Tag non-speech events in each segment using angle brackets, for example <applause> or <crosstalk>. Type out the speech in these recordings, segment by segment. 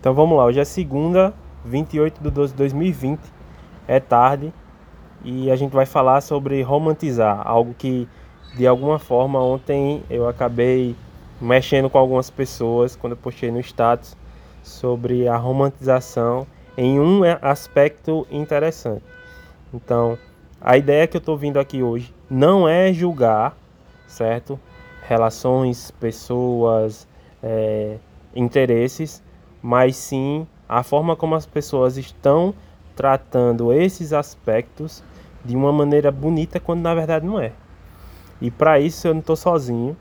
Então vamos lá, hoje é segunda, 28 de 12 de 2020, é tarde e a gente vai falar sobre romantizar, algo que de alguma forma ontem eu acabei mexendo com algumas pessoas quando eu postei no status sobre a romantização em um aspecto interessante. Então, a ideia que eu estou vindo aqui hoje não é julgar, certo? Relações, pessoas, é, interesses, mas sim a forma como as pessoas estão tratando esses aspectos de uma maneira bonita quando na verdade não é. E para isso eu não estou sozinho.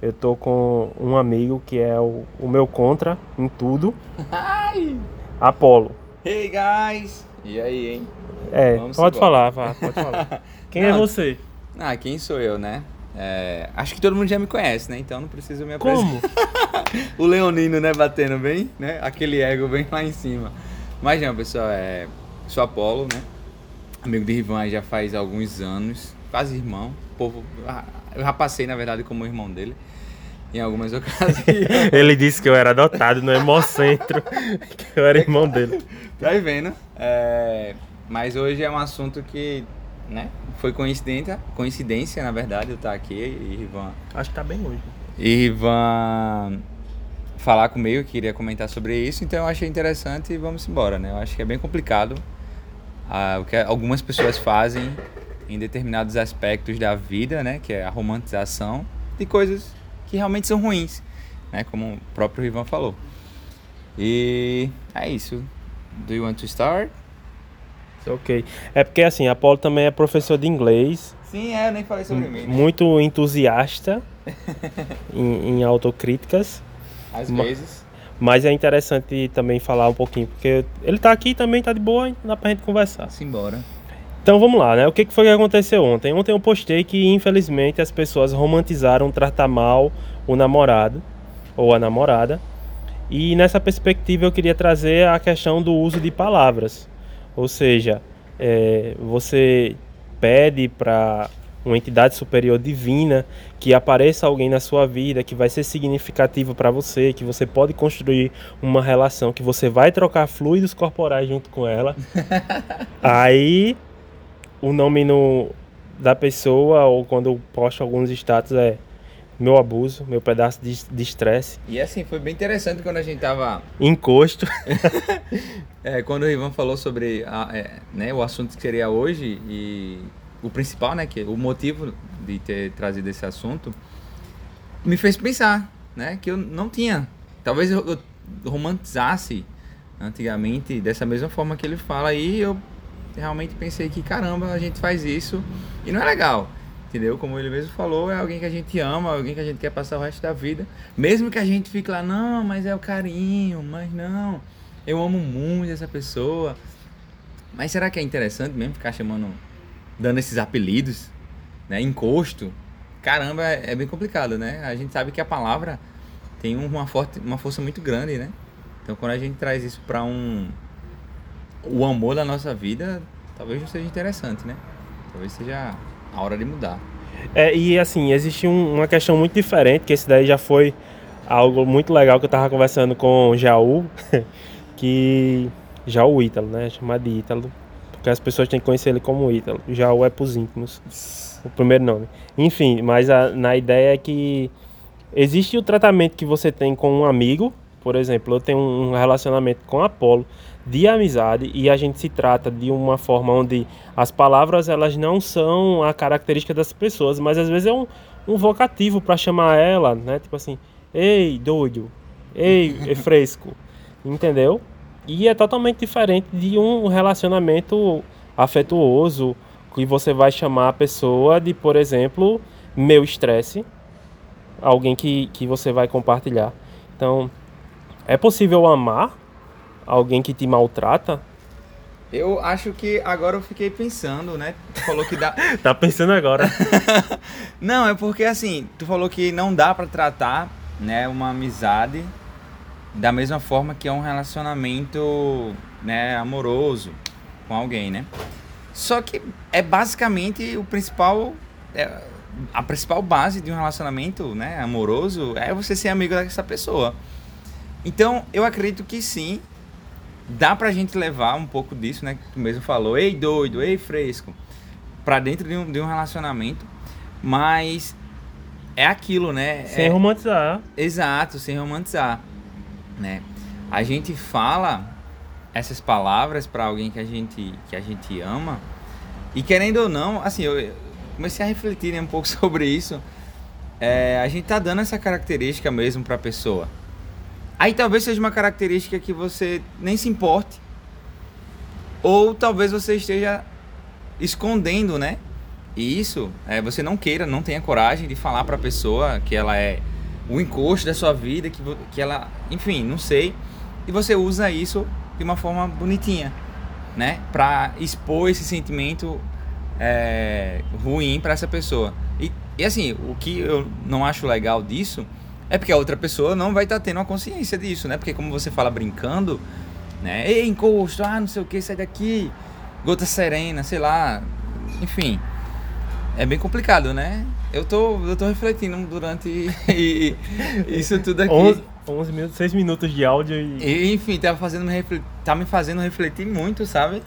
Eu estou com um amigo que é o, o meu contra em tudo. Apolo. Hey guys! E aí, hein? É, Vamos pode falar, vá, pode falar. <laughs> Quem é não, é você? Ah, quem sou eu, né? É, acho que todo mundo já me conhece, né? Então não preciso me apresentar. Como? <laughs> o Leonino, né? Batendo bem, né? Aquele ego bem lá em cima. Mas não, pessoal, é... sou Apolo, né? Amigo de Rivan já faz alguns anos. Quase irmão. Povo... Ah, eu já passei, na verdade, como irmão dele. Em algumas <laughs> ocasiões. Ele disse que eu era adotado no Hemocentro. <laughs> que eu era irmão dele. Tá vendo? É... Mas hoje é um assunto que né? Foi coincidência, coincidência, na verdade, eu estar aqui e Rivan. Acho que tá bem hoje. E Rivan falar comigo, queria comentar sobre isso, então eu achei interessante e vamos embora, né? Eu acho que é bem complicado ah, o que algumas pessoas fazem em determinados aspectos da vida, né? Que é a romantização de coisas que realmente são ruins, né? Como o próprio Rivan falou. E é isso. Do you want to start? Ok. É porque assim, a Paulo também é professor de inglês. Sim, é, eu nem falei sobre mim. Né? Muito entusiasta <laughs> em, em, autocríticas. Às vezes. Mas é interessante também falar um pouquinho, porque ele tá aqui também, tá de boa, dá pra gente conversar. Simbora. Então vamos lá, né? O que foi que aconteceu ontem? Ontem eu postei que infelizmente as pessoas romantizaram tratar mal o namorado ou a namorada. E nessa perspectiva eu queria trazer a questão do uso de palavras. Ou seja, é, você pede para uma entidade superior divina que apareça alguém na sua vida que vai ser significativo para você, que você pode construir uma relação, que você vai trocar fluidos corporais junto com ela. <laughs> Aí o nome no, da pessoa ou quando eu posto alguns status é meu abuso, meu pedaço de estresse. E assim, foi bem interessante quando a gente tava. Encosto. <laughs> é, quando o Ivan falou sobre a, é, né, o assunto que seria hoje e o principal, né, que o motivo de ter trazido esse assunto, me fez pensar, né, que eu não tinha. Talvez eu, eu romantizasse antigamente dessa mesma forma que ele fala e eu realmente pensei que caramba, a gente faz isso e não é legal. Entendeu? Como ele mesmo falou, é alguém que a gente ama, alguém que a gente quer passar o resto da vida. Mesmo que a gente fique lá, não, mas é o carinho, mas não, eu amo muito essa pessoa. Mas será que é interessante mesmo ficar chamando, dando esses apelidos, né? Encosto. Caramba, é, é bem complicado, né? A gente sabe que a palavra tem uma, forte, uma força muito grande, né? Então quando a gente traz isso para um. O amor da nossa vida, talvez não seja interessante, né? Talvez seja a hora de mudar. É, e assim, existe um, uma questão muito diferente, que esse daí já foi algo muito legal que eu tava conversando com o Jaú, <laughs> que Jaú Ítalo, né? Chamar de Ítalo, porque as pessoas têm que conhecer ele como Ítalo. Jaú é pros íntimos, o primeiro nome. Enfim, mas a, na ideia é que existe o tratamento que você tem com um amigo, por exemplo, eu tenho um relacionamento com Apolo, de amizade e a gente se trata de uma forma onde as palavras elas não são a característica das pessoas, mas às vezes é um, um vocativo para chamar ela, né? Tipo assim, ei, doido, ei, <laughs> é fresco, entendeu? E é totalmente diferente de um relacionamento afetuoso que você vai chamar a pessoa de, por exemplo, meu estresse, alguém que, que você vai compartilhar. Então, é possível amar alguém que te maltrata? Eu acho que agora eu fiquei pensando, né? Tu falou que dá. <laughs> tá pensando agora. <laughs> não, é porque assim, tu falou que não dá para tratar, né, uma amizade da mesma forma que é um relacionamento, né, amoroso com alguém, né? Só que é basicamente o principal é, a principal base de um relacionamento, né, amoroso é você ser amigo dessa pessoa. Então, eu acredito que sim, dá pra gente levar um pouco disso, né? Que tu mesmo falou, ei doido, ei fresco, pra dentro de um, de um relacionamento, mas é aquilo, né? Sem é, romantizar. Exato, sem romantizar, né? A gente fala essas palavras para alguém que a gente que a gente ama e querendo ou não, assim, eu comecei a refletir né, um pouco <laughs> sobre isso. É, a gente tá dando essa característica mesmo para a pessoa. Aí talvez seja uma característica que você nem se importe, ou talvez você esteja escondendo, né? E isso, é, você não queira, não tenha coragem de falar para a pessoa que ela é o encosto da sua vida, que, que ela, enfim, não sei. E você usa isso de uma forma bonitinha, né? Pra expor esse sentimento é, ruim para essa pessoa. E, e assim, o que eu não acho legal disso é porque a outra pessoa não vai estar tá tendo a consciência disso, né? Porque como você fala brincando, né? Ei, encosto, ah, não sei o que, sai daqui, gota serena, sei lá, enfim. É bem complicado, né? Eu tô, eu tô refletindo durante <laughs> isso tudo aqui. 11, 11 minutos, 6 minutos de áudio e... e enfim, tá, fazendo me tá me fazendo refletir muito, sabe?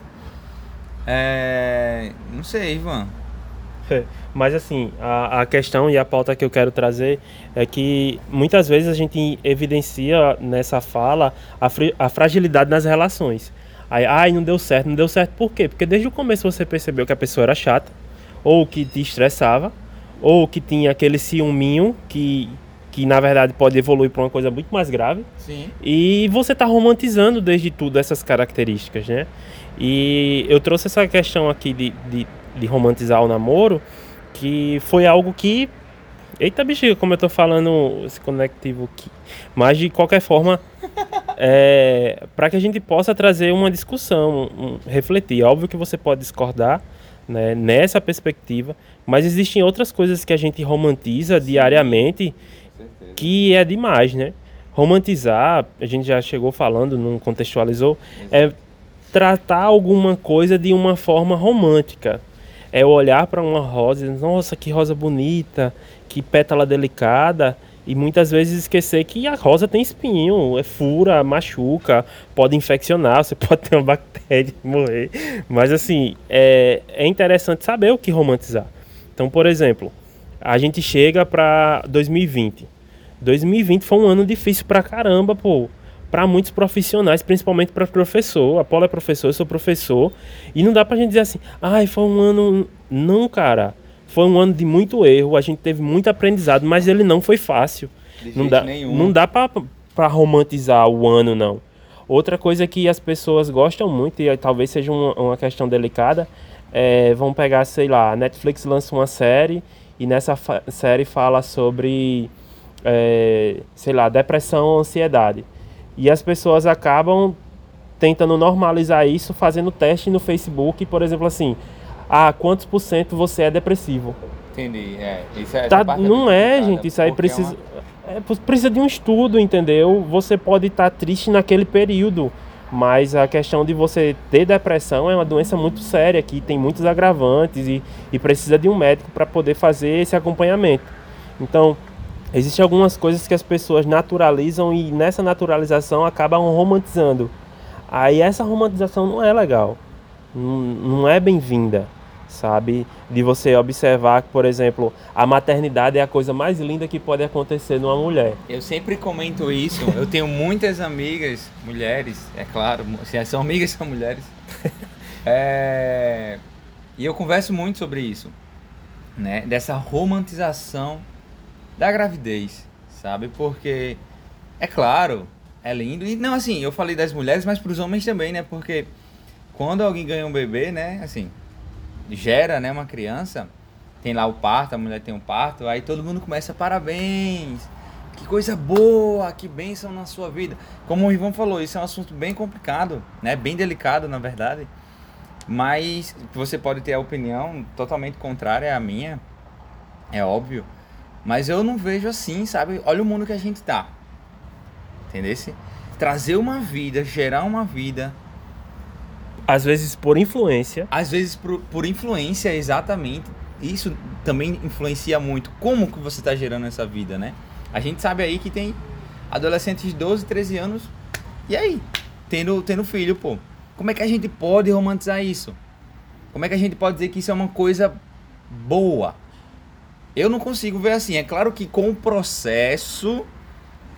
É... Não sei, Ivan. É, mas assim, a, a questão e a pauta que eu quero trazer é que muitas vezes a gente evidencia nessa fala a, fri, a fragilidade nas relações. Aí, ai, não deu certo, não deu certo por quê? Porque desde o começo você percebeu que a pessoa era chata, ou que te estressava, ou que tinha aquele ciúminho que, que na verdade pode evoluir para uma coisa muito mais grave. Sim. E você está romantizando desde tudo essas características, né? E eu trouxe essa questão aqui de, de, de romantizar o namoro, que foi algo que. Eita bexiga, como eu tô falando esse conectivo aqui. Mas de qualquer forma, <laughs> é, para que a gente possa trazer uma discussão, um, refletir. Óbvio que você pode discordar né, nessa perspectiva, mas existem outras coisas que a gente romantiza diariamente que é demais, né? Romantizar, a gente já chegou falando, não contextualizou, é tratar alguma coisa de uma forma romântica. É olhar para uma rosa e dizer, nossa, que rosa bonita, que pétala delicada, e muitas vezes esquecer que a rosa tem espinho, é fura, machuca, pode infeccionar, <laughs> você pode ter uma bactéria e morrer. Mas assim, é, é interessante saber o que romantizar. Então, por exemplo, a gente chega para 2020. 2020 foi um ano difícil pra caramba, pô para muitos profissionais, principalmente para professor. A Paula é professor, eu sou professor. E não dá para a gente dizer assim, ai, foi um ano. Não, cara. Foi um ano de muito erro, a gente teve muito aprendizado, mas ele não foi fácil. De não dá, nenhum. não dá para romantizar o ano, não. Outra coisa que as pessoas gostam muito, e talvez seja uma, uma questão delicada, é, vão pegar, sei lá, a Netflix lança uma série e nessa série fala sobre, é, sei lá, depressão ou ansiedade. E as pessoas acabam tentando normalizar isso fazendo teste no Facebook, por exemplo, assim, ah, quantos por cento você é depressivo? Entendi, é. Isso é tá, não é, gente, isso aí precisa, é uma... é, precisa de um estudo, entendeu? Você pode estar tá triste naquele período, mas a questão de você ter depressão é uma doença muito séria, que tem muitos agravantes e, e precisa de um médico para poder fazer esse acompanhamento. Então, Existem algumas coisas que as pessoas naturalizam e nessa naturalização acabam romantizando. Aí essa romantização não é legal, não, não é bem-vinda, sabe? De você observar que, por exemplo, a maternidade é a coisa mais linda que pode acontecer numa mulher. Eu sempre comento isso. Eu tenho muitas amigas, mulheres, é claro, se são amigas são mulheres. <laughs> É... E eu converso muito sobre isso, né? Dessa romantização da gravidez, sabe? Porque, é claro, é lindo. E não, assim, eu falei das mulheres, mas para os homens também, né? Porque quando alguém ganha um bebê, né? Assim, gera, né? Uma criança, tem lá o parto, a mulher tem um parto, aí todo mundo começa, parabéns, que coisa boa, que bênção na sua vida. Como o Ivan falou, isso é um assunto bem complicado, né? Bem delicado, na verdade. Mas você pode ter a opinião totalmente contrária à minha, é óbvio. Mas eu não vejo assim, sabe? Olha o mundo que a gente tá. Entendesse? Trazer uma vida, gerar uma vida. Às vezes por influência. Às vezes por, por influência, exatamente. Isso também influencia muito. Como que você tá gerando essa vida, né? A gente sabe aí que tem adolescentes de 12, 13 anos, e aí? Tendo, tendo filho, pô. Como é que a gente pode romantizar isso? Como é que a gente pode dizer que isso é uma coisa boa? Eu não consigo ver assim. É claro que com o processo,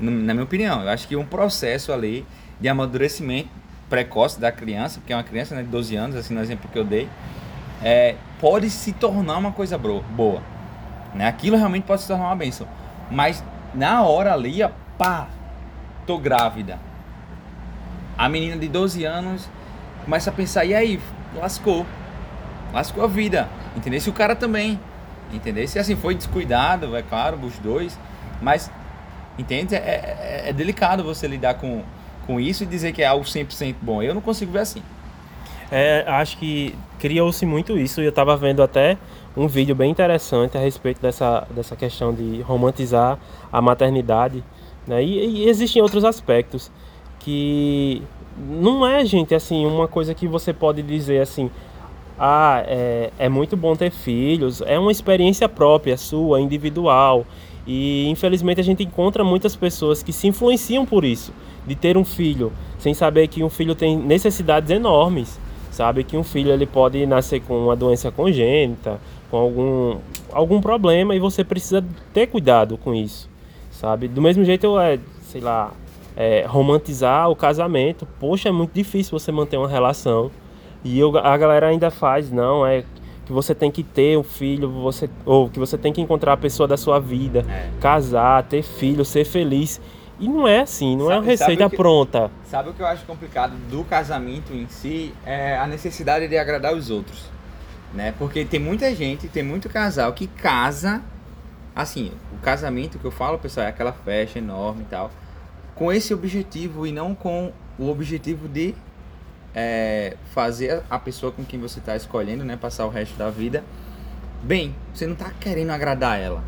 na minha opinião, eu acho que um processo ali de amadurecimento precoce da criança, porque é uma criança né, de 12 anos, assim no exemplo que eu dei, é, pode se tornar uma coisa boa. Né? Aquilo realmente pode se tornar uma bênção. Mas na hora ali, pá, tô grávida. A menina de 12 anos começa a pensar, e aí, lascou. Lascou a vida. Entendeu? Se o cara também. Entendeu? Se assim foi descuidado, é claro, os dois. Mas, entende? É, é, é delicado você lidar com, com isso e dizer que é algo 100% bom. Eu não consigo ver assim. É, acho que criou-se muito isso. Eu estava vendo até um vídeo bem interessante a respeito dessa, dessa questão de romantizar a maternidade. Né? E, e existem outros aspectos que não é, gente, assim, uma coisa que você pode dizer assim, ah, é, é muito bom ter filhos, é uma experiência própria, sua, individual. E infelizmente a gente encontra muitas pessoas que se influenciam por isso, de ter um filho, sem saber que um filho tem necessidades enormes, sabe? Que um filho ele pode nascer com uma doença congênita, com algum, algum problema e você precisa ter cuidado com isso, sabe? Do mesmo jeito, é, sei lá, é, romantizar o casamento. Poxa, é muito difícil você manter uma relação. E eu, a galera ainda faz, não, é que você tem que ter um filho, você, ou que você tem que encontrar a pessoa da sua vida, é. casar, ter filho, ser feliz. E não é assim, não sabe, é uma receita que, pronta. Sabe o que eu acho complicado do casamento em si? É a necessidade de agradar os outros né? Porque tem muita gente, tem muito casal que casa, assim, o casamento que eu falo, pessoal, é aquela festa enorme e tal, com esse objetivo e não com o objetivo de é, fazer a pessoa com quem você está escolhendo, né, passar o resto da vida bem. Você não está querendo agradar ela.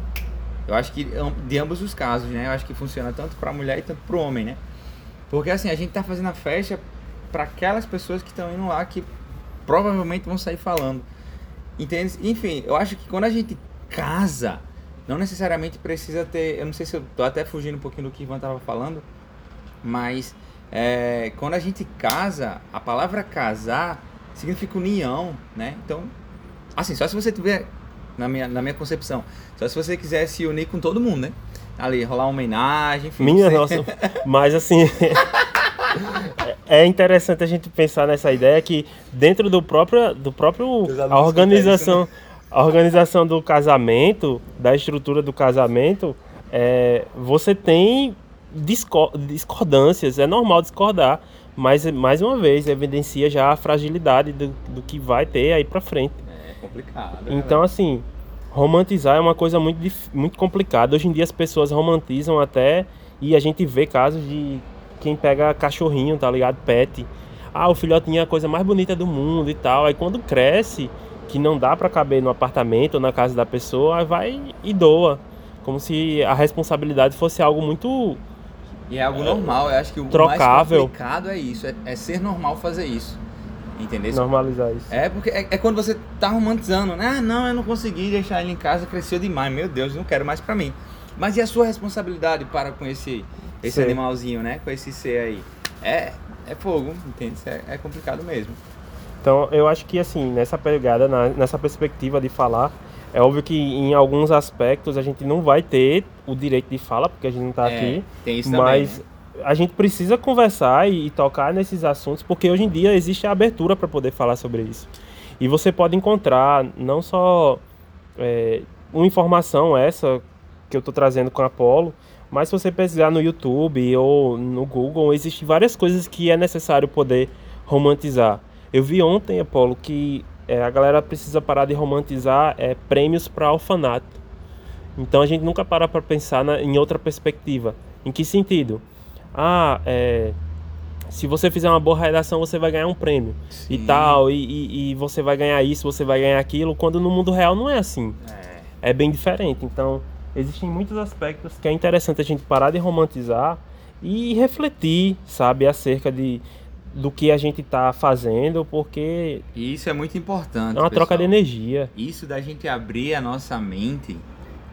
Eu acho que de ambos os casos, né? Eu acho que funciona tanto para a mulher e tanto para o homem, né? Porque assim, a gente tá fazendo a festa para aquelas pessoas que estão indo lá que provavelmente vão sair falando. Entende? Enfim, eu acho que quando a gente casa, não necessariamente precisa ter. Eu não sei se eu tô até fugindo um pouquinho do que Ivan tava falando, mas é, quando a gente casa, a palavra casar significa união, né? Então, assim, só se você tiver, na minha, na minha concepção, só se você quiser se unir com todo mundo, né? Ali, rolar uma homenagem, enfim. Minha nossa, mas assim. <laughs> é interessante a gente pensar nessa ideia que dentro do próprio, do próprio a organização, a organização do casamento, da estrutura do casamento, é, você tem discordâncias, é normal discordar, mas mais uma vez evidencia já a fragilidade do, do que vai ter aí para frente. É complicado. Então, assim, romantizar é uma coisa muito, muito complicada. Hoje em dia as pessoas romantizam até e a gente vê casos de quem pega cachorrinho, tá ligado? Pet. Ah, o filhotinho é a coisa mais bonita do mundo e tal. Aí quando cresce, que não dá para caber no apartamento ou na casa da pessoa, vai e doa. Como se a responsabilidade fosse algo muito. E é algo normal, eu acho que o trocável. mais complicado é isso, é, é, ser normal fazer isso. Entendeu? Normalizar isso. É, porque é, é, quando você tá romantizando, né? Ah, não, eu não consegui deixar ele em casa, cresceu demais, meu Deus, não quero mais para mim. Mas e a sua responsabilidade para com esse esse ser. animalzinho, né? Com esse ser aí. É, é fogo, entende? É, é complicado mesmo. Então, eu acho que, assim, nessa pegada, na, nessa perspectiva de falar, é óbvio que em alguns aspectos a gente não vai ter o direito de fala, porque a gente não está é, aqui. Tem isso mas também, né? a gente precisa conversar e, e, tocar nesses assuntos, porque hoje em dia existe a abertura para poder falar sobre isso. E você pode encontrar não só é, uma informação essa que eu estou trazendo com a Apolo, mas se você pesquisar no YouTube ou no Google, existem várias coisas que é necessário poder romantizar. Eu vi ontem, Apolo, que é, a galera precisa parar de romantizar é, prêmios para orfanato. Então a gente nunca para para pensar na, em outra perspectiva. Em que sentido? Ah, é, se você fizer uma boa redação, você vai ganhar um prêmio Sim. e tal, e, e, e, você vai ganhar isso, você vai ganhar aquilo, quando no mundo real não é assim. É, é bem diferente. Então, existem muitos aspectos que é interessante a gente parar de romantizar e refletir, sabe, acerca de do que a gente está fazendo, porque isso é muito importante. É uma pessoal. troca de energia. Isso da gente abrir a nossa mente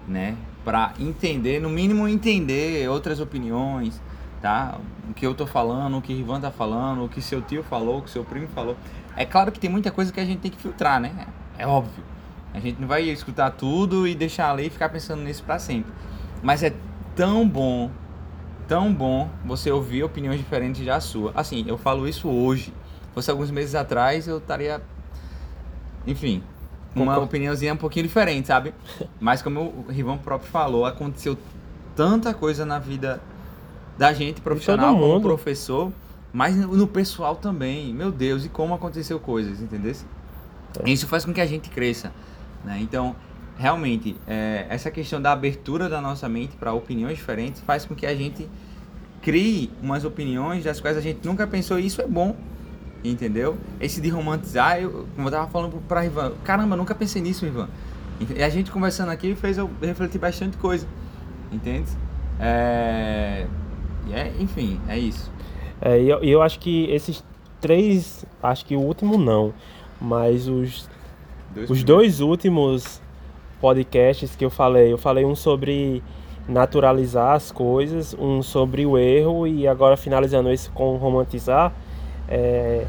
né? Para entender, no mínimo entender outras opiniões, tá? O que eu tô falando, o que Rivan tá falando, o que seu tio falou, o que seu primo falou. É claro que tem muita coisa que a gente tem que filtrar, né? É óbvio. A gente não vai escutar tudo e deixar ali e ficar pensando nisso para sempre. Mas é tão bom, tão bom você ouvir opiniões diferentes da sua. Assim, eu falo isso hoje. Se fosse alguns meses atrás, eu estaria. Enfim, com uma opiniãozinha um pouquinho diferente, sabe? <laughs> Mas como o Rivan próprio falou, aconteceu tanta coisa na vida da gente profissional como professor, mas no pessoal também. Meu Deus, e como aconteceu coisas, entendeu? É. Isso faz com que a gente cresça. Né? Então, realmente, é, essa questão da abertura da nossa mente para opiniões diferentes faz com que a gente crie umas opiniões das quais a gente nunca pensou e isso é bom. Entendeu? Esse de romantizar, eu, como eu tava falando para Ivan, caramba, nunca pensei nisso, Ivan. E a gente conversando aqui fez eu refletir bastante coisa. Entende? É, é, enfim, é isso. É, e eu, eu acho que esses três, acho que o último não, mas os, dois os dois últimos podcasts que eu falei, eu falei um sobre naturalizar as coisas, um sobre o erro e agora finalizando esse com romantizar, é,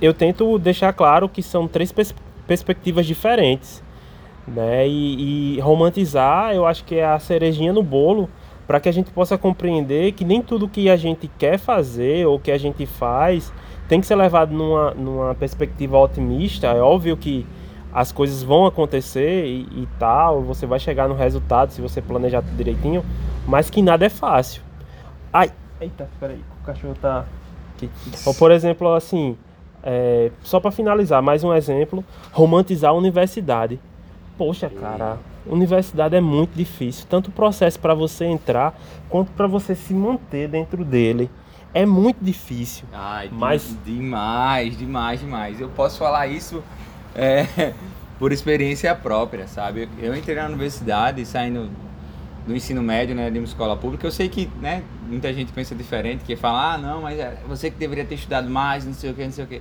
eu tento deixar claro que são três pers perspectivas diferentes, né? E, e romantizar, eu acho que é a cerejinha no bolo para que a gente possa compreender que nem tudo que a gente quer fazer ou que a gente faz tem que ser levado numa, numa perspectiva otimista. É óbvio que as coisas vão acontecer e, e, tal, você vai chegar no resultado se você planejar tudo direitinho, mas que nada é fácil. Ai, eita, peraí, o cachorro tá aqui. Ou, por exemplo, assim, é, só para finalizar, mais um exemplo, romantizar a universidade. Poxa, cara, universidade é muito difícil, tanto o processo para você entrar quanto para você se manter dentro dele. É muito difícil. Ai, mas demais, demais, demais. Eu posso falar isso é, <laughs> por experiência própria, sabe? Eu entrei na universidade saindo do ensino médio, né, de uma escola pública. Eu sei que, né, muita gente pensa diferente, que fala: "Ah, não, mas é você que deveria ter estudado mais, não sei o que, não sei o que".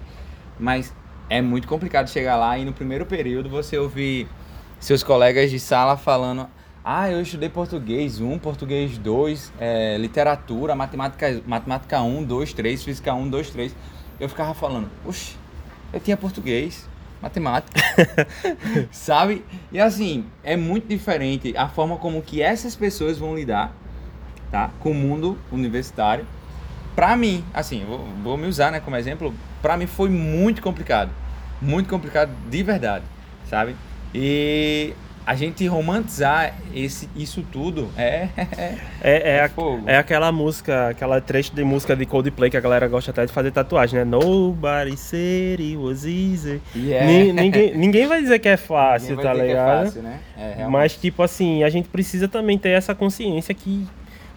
Mas é muito complicado chegar lá e no primeiro período você ouvir seus colegas de sala falando: ah, eu estudei português 1, português 2, é, literatura, matemática, matemática 1, 2, 3, física 1, 2, 3. Eu ficava falando, oxe, eu tinha português, matemática, <laughs> sabe? E assim, é muito diferente a forma como que essas pessoas vão lidar, tá? Com o mundo universitário. Pra mim, assim, vou, vou me usar, né, como exemplo, pra mim foi muito complicado. Muito complicado de verdade, sabe? E a gente romantizar esse, isso tudo é. é, é, é, é aquela música, aquela trecho de música de Coldplay que a galera gosta até de fazer tatuagem, né? Nobody said it was easy. Yeah. ninguém, ninguém vai dizer que é fácil, tá ligado? É fácil, né? É, Mas, tipo assim, a gente precisa também ter essa consciência que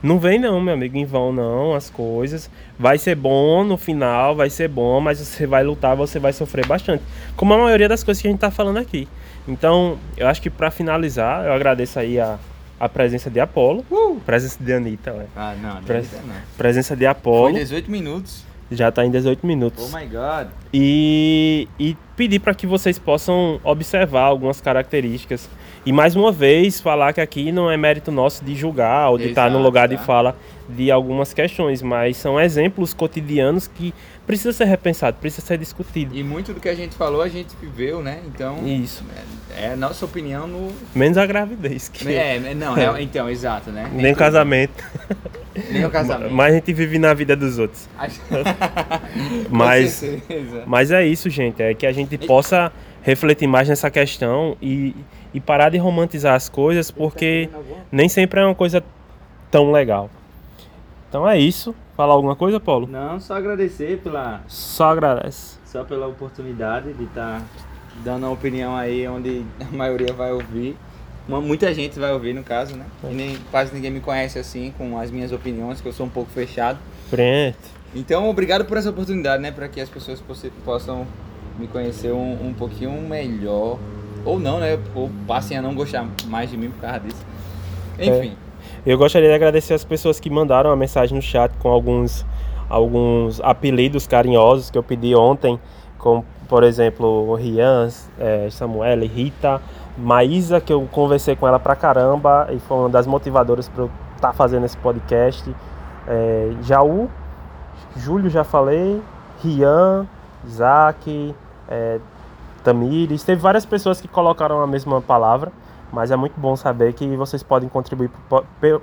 não vem não, meu amigo, em vão não, as coisas. Vai ser bom no final, vai ser bom, mas você vai lutar, você vai sofrer bastante. Como a maioria das coisas que a gente tá falando aqui. Então, eu acho que para finalizar, eu agradeço aí a, a presença de Apolo, uh! presença de Anitta, ué. Ah, não, Pres não. Presença de Apolo. Foi 18 minutos. Já tá em 18 minutos. Oh my god. E, e pedir para que vocês possam observar algumas características e mais uma vez, falar que aqui não é mérito nosso de julgar ou de Exato, estar no lugar tá. de fala de algumas questões, mas são exemplos cotidianos que precisa ser repensado, precisa ser discutido. E muito do que a gente falou a gente viveu, né? Então. Isso. É, é nossa opinião no. Menos a gravidez. Que... É, não, <laughs> é, então, exato, né? Nem, Nem o casamento. <laughs> Nem o casamento. Mas a gente vive na vida dos outros. <laughs> <laughs> mas, mas é isso, gente. É que a gente possa refletir mais nessa questão e e parar de romantizar as coisas porque nem sempre é uma coisa tão legal. Então é isso. Falar alguma coisa, Paulo? Não, só agradecer pela. Só agradece. Só pela oportunidade de estar tá dando uma opinião aí onde a maioria vai ouvir. Uma, muita gente vai ouvir no caso, né? E nem, quase ninguém me conhece assim, com as minhas opiniões, que eu sou um pouco fechado. Pronto. Então, obrigado por essa oportunidade, né? Para que as pessoas possam me conhecer um, um pouquinho melhor ou não, né? Ou passem a não gostar mais de mim por causa disso. Enfim. É. Eu gostaria de agradecer as pessoas que mandaram a mensagem no chat com alguns, alguns apelidos carinhosos que eu pedi ontem como por exemplo o Rian, é, Samuel, Rita, Maísa, que eu conversei com ela pra caramba e foi uma das motivadoras para eu estar tá fazendo esse podcast. É, Jaú, Júlio já falei, Rian, Isaac, é, Tamires, teve várias pessoas que colocaram a mesma palavra, mas é muito bom saber que vocês podem contribuir pelo.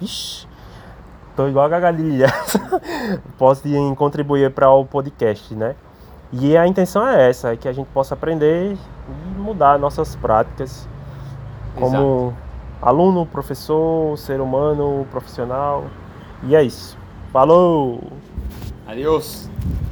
Ixi, tô igual a gagalilha. <laughs> podem contribuir para o podcast, né? E a intenção é essa, é que a gente possa aprender mudar nossas práticas como Exato. aluno, professor, ser humano, profissional. E é isso. Falou! Adiós!